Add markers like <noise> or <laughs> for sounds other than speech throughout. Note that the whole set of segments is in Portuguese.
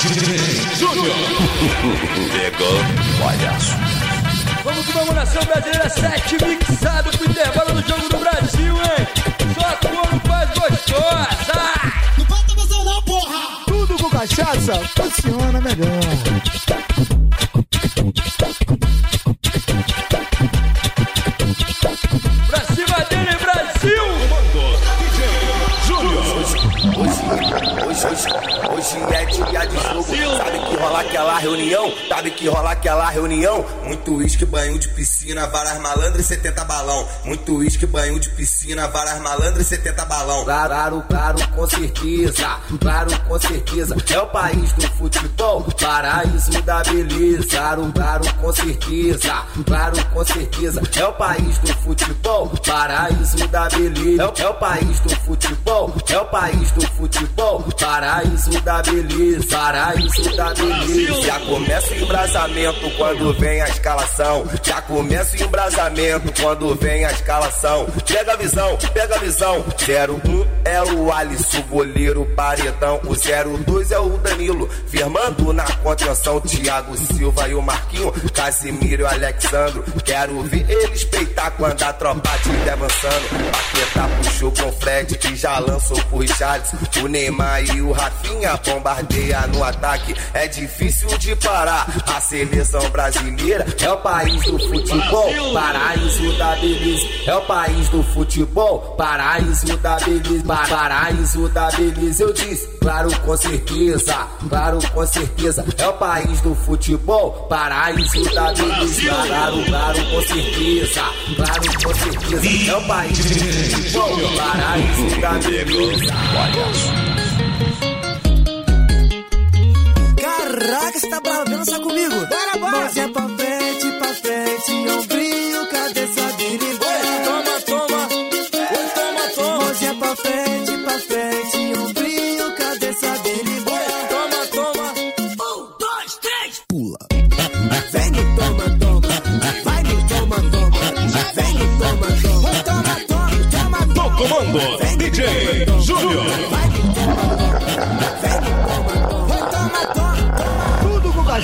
Júnior. Pegou, palhaço. Vamos com uma nação brasileira 7 mixado pro intervalo do jogo do Brasil, hein? Só quando faz gostosa! Não bota você não, porra! Tudo com cachaça funciona melhor. Hoje, é dia de jogo. Sabe que rola aquela reunião? Sabe que rola aquela reunião? Muito uísque, banho de piscina, várias malandras e 70 balão. Muito uísque, banho de piscina, várias malandras e 70 balão. Claro, claro, com certeza. Claro, com certeza. É o país do futebol, paraíso da beleza. Claro, claro, com certeza. Claro, com certeza. É o país do futebol, paraíso da beleza. É o, é o país do futebol, é o país do futebol, paraíso da beleza. Paraíso da beleza. Já começa o embrasamento quando vem a escalação. Já começa o embrasamento quando vem a escalação. Pega a visão, pega a visão. 01 é o Alisson, goleiro paredão. O 02 é o Danilo, firmando na contenção. Thiago Silva e o Marquinho, Casimiro e o Alexandro. Quero ver eles peitar quando a tropa estiver avançando. Paquetá puxou com o Fred que já lançou pro Richardson. O Neymar e o Rafinha bombardeia no ataque. É difícil de parar. A seleção brasileira é o país do futebol, paraíso da beleza. É o país do futebol, paraíso da beleza. Pa- Paraíso da beleza, eu disse. Claro, com certeza. Claro, com certeza. É o país do futebol, paraíso da beleza. Claro, claro, com certeza. Claro, com certeza. É o país do futebol, paraíso da beleza. Caraca, você tá bravo, vem dançar comigo. Bora, bora.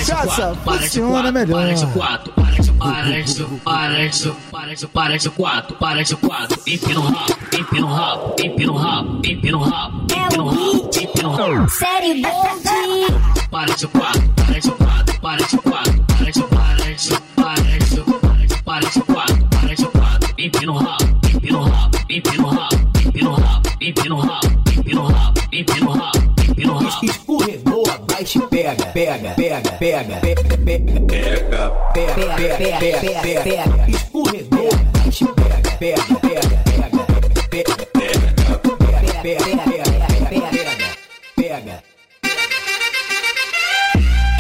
Cachaça funciona melhor. Paraíso 4, paraíso, paraíso, paraíso, paraíso, paraíso 4, paraíso 4, empina o rabo, empina o rabo, empina o rabo, empina o rabo, empina o rabo, empina o rabo. Série Bold. Paraíso 4, paraíso 4, paraíso 4, pega, pega, pega, pega, pega, pega, Pega, pega, pega, pega, pega, pega. Pega, pega, pega, pega, pega, pega, pega, pega, pega, pega, pega.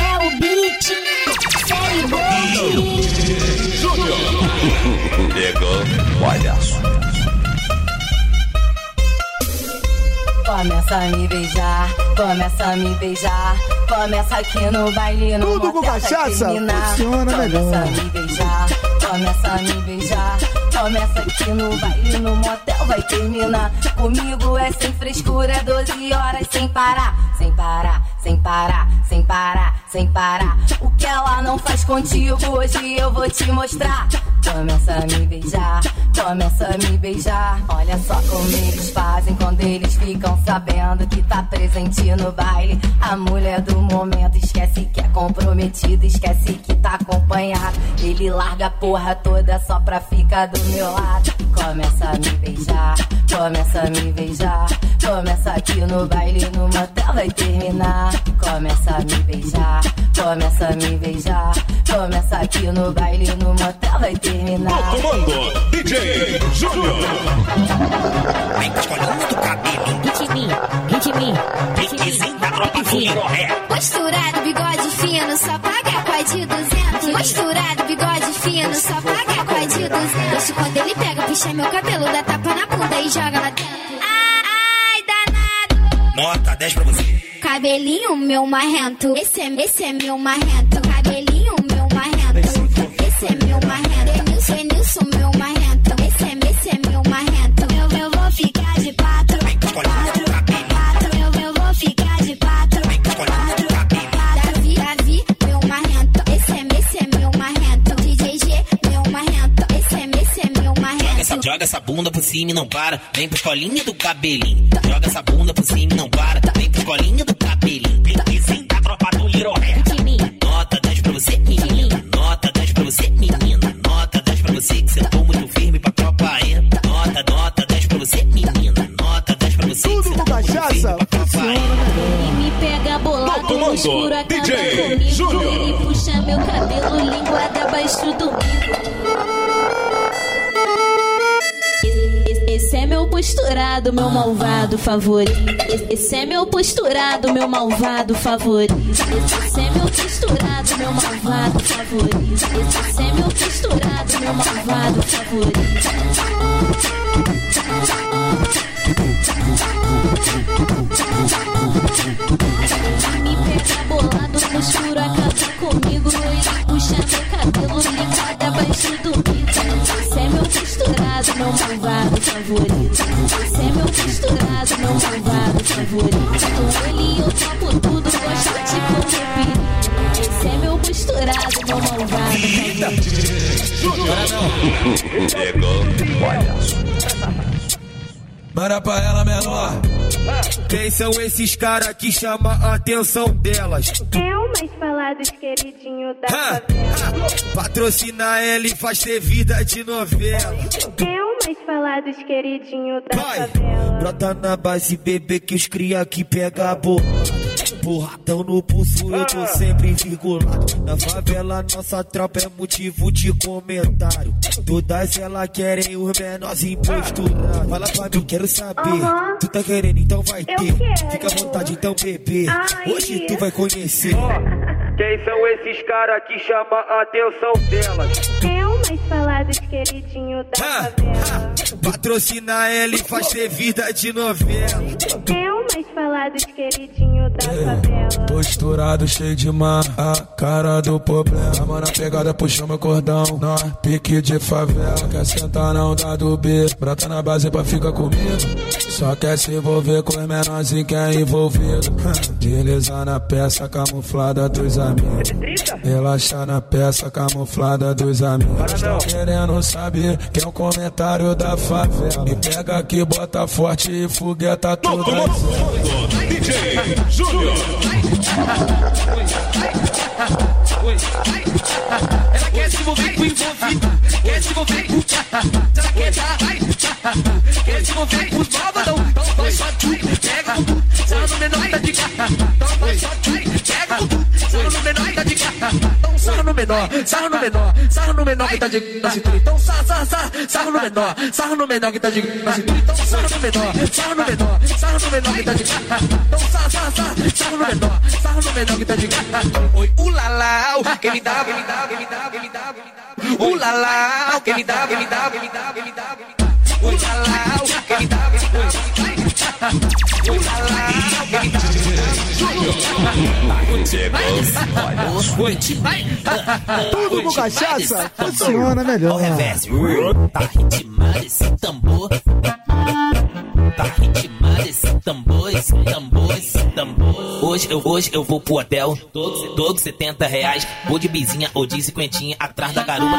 É o beat. Série Bold. pegou, palhaço. Começa a me beijar, começa a me beijar. Começa aqui no baile, no Tudo com cachaça terminar. funciona começa melhor. a me beijar, começa a me beijar. Começa aqui no baile, no motel, vai terminar. Comigo é sem frescura, é 12 horas sem parar, sem parar, sem parar, sem parar, sem parar. O que ela não faz contigo, hoje eu vou te mostrar. Começa a me beijar, começa a me beijar. Olha só como eles fazem quando eles ficam sabendo que tá presente no baile. A mulher do momento esquece que é comprometida, esquece que tá acompanhado. Ele larga a porra toda só pra ficar do meu lado. Começa a me beijar, começa a me beijar. Começa aqui no baile, no motel vai terminar. Começa a me beijar, começa a me beijar. Começa aqui no baile, no motel vai No terminar. comando, DJ Júnior. Vem escolhendo do cabelo, Ritminho, ritminho, piquezinho da tropa furoré. Posturado, bigode fino, só paga com a de 200. Posturado, bigode fino, só paga com a de 200. Deixa quando ele pega, puxa meu cabelo, dá tapa na bunda e joga lá dentro. Ai, danado. Nota 10 pra você. Cabelinho meu marrento, esse é, esse é meu marrento. Cabelinho meu marrento, esse é meu marrento. Denilson, Denilson meu marrento, bunda por cima e não para. Vem pro colinha do cabelinho. Joga essa bunda por cima e não para. Vem pro colinha do cabelinho. Piquezinho da tropa do Lirolé. Nota 10 pra você, menina. Nota 10 pra você, menina. Nota 10 pra você que sentou muito firme pra tropa é. Nota, nota 10 pra você, menina. Nota 10 pra você que sentou muito firme pra tropa é. Ele me pega bolado escuro, acaba DJ comigo. Júnior. Ele puxa meu cabelo, linguada abaixo do bico. Posturado, meu malvado favorito. Esse é meu posturado, meu malvado favorito. Esse é meu posturado, meu malvado favorito. Esse é meu posturado, meu malvado favorito. Me pega bolado no escuro, acaba comigo. Ele puxa meu cabelo, ligado abaixo do malvado favorito. Esse é meu posturado, meu malvado favorito. Com ele eu topo tudo, gosto de comer Esse é meu posturado, meu malvado Manda pra ela menor. Quem são esses caras que chamam a atenção delas? É o mais falados queridinho da Ha, favela. ha. Patrocina ele e faz ter vida de novela. É o mais falados queridinho da Vai, favela. brota na base, bebê, que os cria que pega a boca. Porradão no pulso, eu tô sempre virgulado. Na favela, nossa tropa é motivo de comentário. Todas elas querem os menores imposturados. Fala pra mim, quero saber. Tu tá querendo, então vai Eu ter. quero. Fica à vontade, então, bebê. Ai. Hoje tu vai conhecer. Quem são esses caras que chamam a atenção delas? É o mais falados queridinho da Ha, favela. Patrocina ele e faz ter vida de novela. É o mais falados queridinho da favela. Posturado, cheio de marra, cara do problema. Mano, a pegada puxou meu cordão, nó, pique de favela. Quer sentar não dá do B, brota na base pra ficar comigo. Só quer se envolver com os menorzinhos que é envolvido. Deslizar na peça camuflada dos amigos. Relaxar na peça camuflada dos amigos. Tá querendo saber que é o comentário da favela. Me pega aqui, bota forte e fogueta tudo. DJ Júnior. Ela quer se envolver com envolvido, quer se envolver com sarra no menor tá. Então sarra no menor, sarra no menor, que tá de na cintura. Então sarra, sarra, sarra, sarra no menor, sarra no menor que tá de na cintura. Então sarra no menor, sarra no menor, sarra no menor que tá de. Então sarra, sarra, sarra, sarra no menor, sarra no menor que tá de. Oi, ulalau, quem me dá, quem me dá, quem me dá, quem me dá, quem me dá. Ulalau, quem me dá, quem me dá, quem me dá, quem me dá. Ulalau, quem me dá, quem me dá. Quem me dá. Tudo com cachaça funciona melhor. Reverse, tá ritmado esse tambor. Tá ritmado esse tambor, esse tambor, esse tambor. Hoje eu, hoje eu vou pro hotel, todo, todo 70 reais. Vou de bizinha ou de cinquentinha atrás da garupa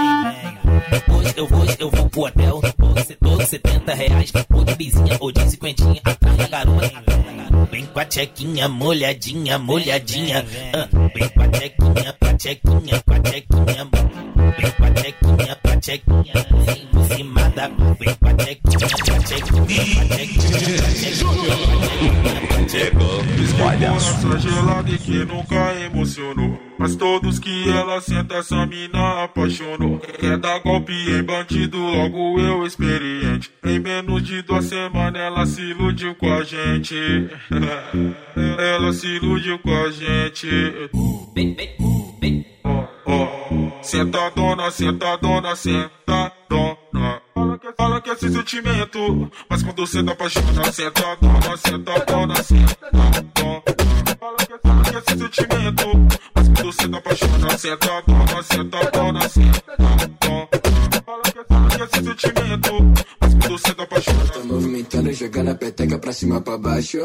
Hoje eu, hoje eu vou pro hotel, todo, todo 70 reais. Vou de bizinha ou de cinquentinha atrás da que vem. Com a tchequinha molhadinha, molhadinha. Ah, vem com a tchequinha, com a tchequinha, com a tchequinha. Vem com a tchequinha, com a tchequinha. Vem por cima da. Vem com a tchequinha, com a tchequinha, com a tchequinha. Chegou os palhaços. Essa gelada e que nunca emocionou. Mas todos que ela senta, essa mina apaixonou. Quer dar golpe em bandido, logo eu experiente. Em menos de duas semanas ela se iludiu com a gente. <laughs> ela se iludiu com a gente. Ó, ó. Sentadona, sentadona, sentadona. Fala que, fala que é esse sentimento, mas quando você tá apaixonado, sentadona, sentadona, sentadona. Fala que, fala que é esse sentimento, mas quando você tá apaixonado, sentadona, sentadona, sentadona. Fala que, fala que é esse sentimento, mas quando você tá. Tá movimentando, jogando a peteca pra cima pra baixo.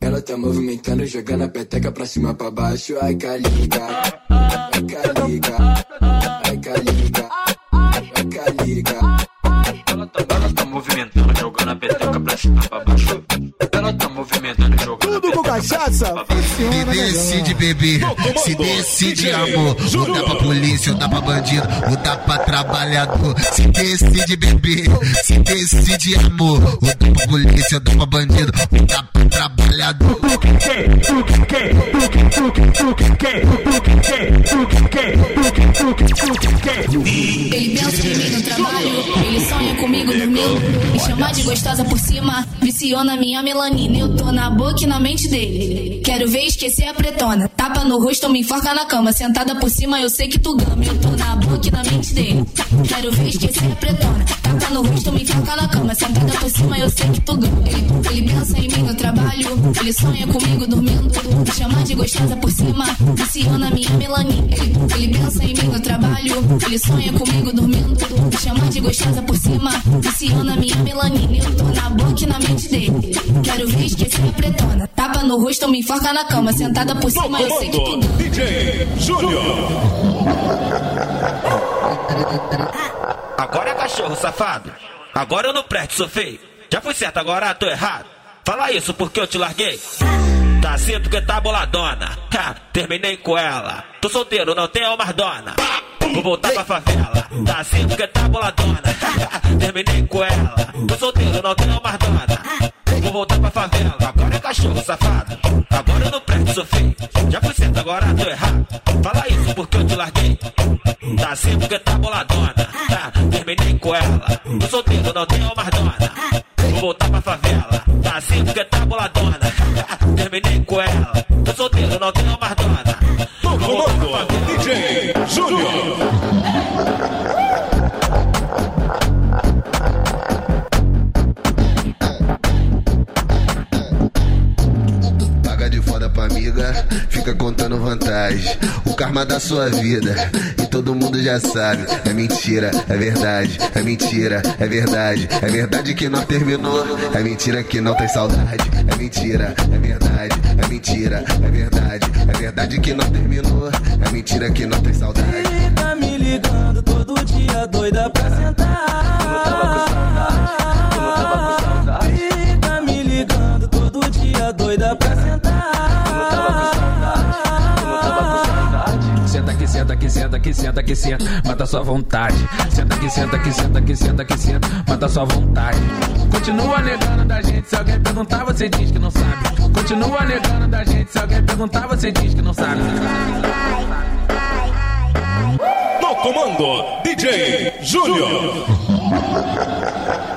Ela tá movimentando, jogando a peteca pra cima pra baixo. Ai, caliga, ai, caliga, ai, caliga, ai, caliga. Ela tá movimentando, cachaça, funciona Me decide, bebê, se decide, amor. Ou dá pra polícia, ou dá pra bandido, ou dá pra trabalhador. Se decide, bebê, se decide, amor. Ou dá pra polícia, ou dá pra bandido, ou dá pra trabalhador. Ele pensa em mim no trabalho, ele sonha comigo dormindo. Me chama de gostosa por cima, viciou na minha melanina. Eu tô na boca e na mente dele. Quero ver esquecer a pretona. Tapa no rosto, me enforca na cama. Sentada por cima, eu sei que tu gama. Eu tô na boca e na mente dele. Quero ver esquecer a pretona. Tapa no rosto, me enforca na cama. Sentada por cima, eu sei que tu gama. Ele, ele pensa em mim no trabalho, ele sonha comigo dormindo. Me chama de gostosa por cima, viciou na minha melanina. Ele, ele pensa em mim no trabalho, ele sonha comigo dormindo. Me chama de gostosa por cima, viciou na minha melanina. Eu tô na boca e na mente dele. Quero ver esquecer a pretona. Tapa no rosto, me enforca na cama. Sentada por cima, eu sei que tu gama. DJ Júnior. Agora é cachorro, safado. Agora eu não presto, sou feio. Já fui certo, agora tô errado. Fala isso porque eu te larguei. Tá assim porque tá boladona. Ha, terminei com ela. Tô solteiro, não tenho mais dona. Vou voltar pra favela. Tá assim porque tá boladona. Ha, terminei com ela. Tô solteiro, não tenho mais dona. Vou voltar pra favela. Agora é cachorro, safado. Agora eu não presto, sou feio. Já fui certo, agora tô errado. Fala isso porque eu te larguei. Tá assim porque tá boladona. Ha, terminei com ela. Tô solteiro, não tenho mais dona. Boladona. Terminei com ela. Tô solteiro, não tenho mais dona. Pra favela. DJ Júnior. Paga de foda pra amiga, fica contando vantagem. O karma da sua vida, todo mundo já sabe. É mentira, é verdade, é mentira, é verdade. É verdade que não terminou, é mentira que não tem saudade. É mentira, é verdade, é mentira, é verdade. É verdade que não terminou, é mentira que não tem saudade. Tá me ligando todo dia, doida pra sentar. Fica Senta aqui, senta aqui, senta aqui, senta aqui, senta, mata sua vontade. Senta aqui, senta aqui, senta aqui, senta aqui, senta, mata sua vontade. Continua negando da gente, se alguém perguntar, você diz que não sabe. Continua negando da gente, se alguém perguntar, você diz que não sabe. No comando, DJ Júnior. <laughs>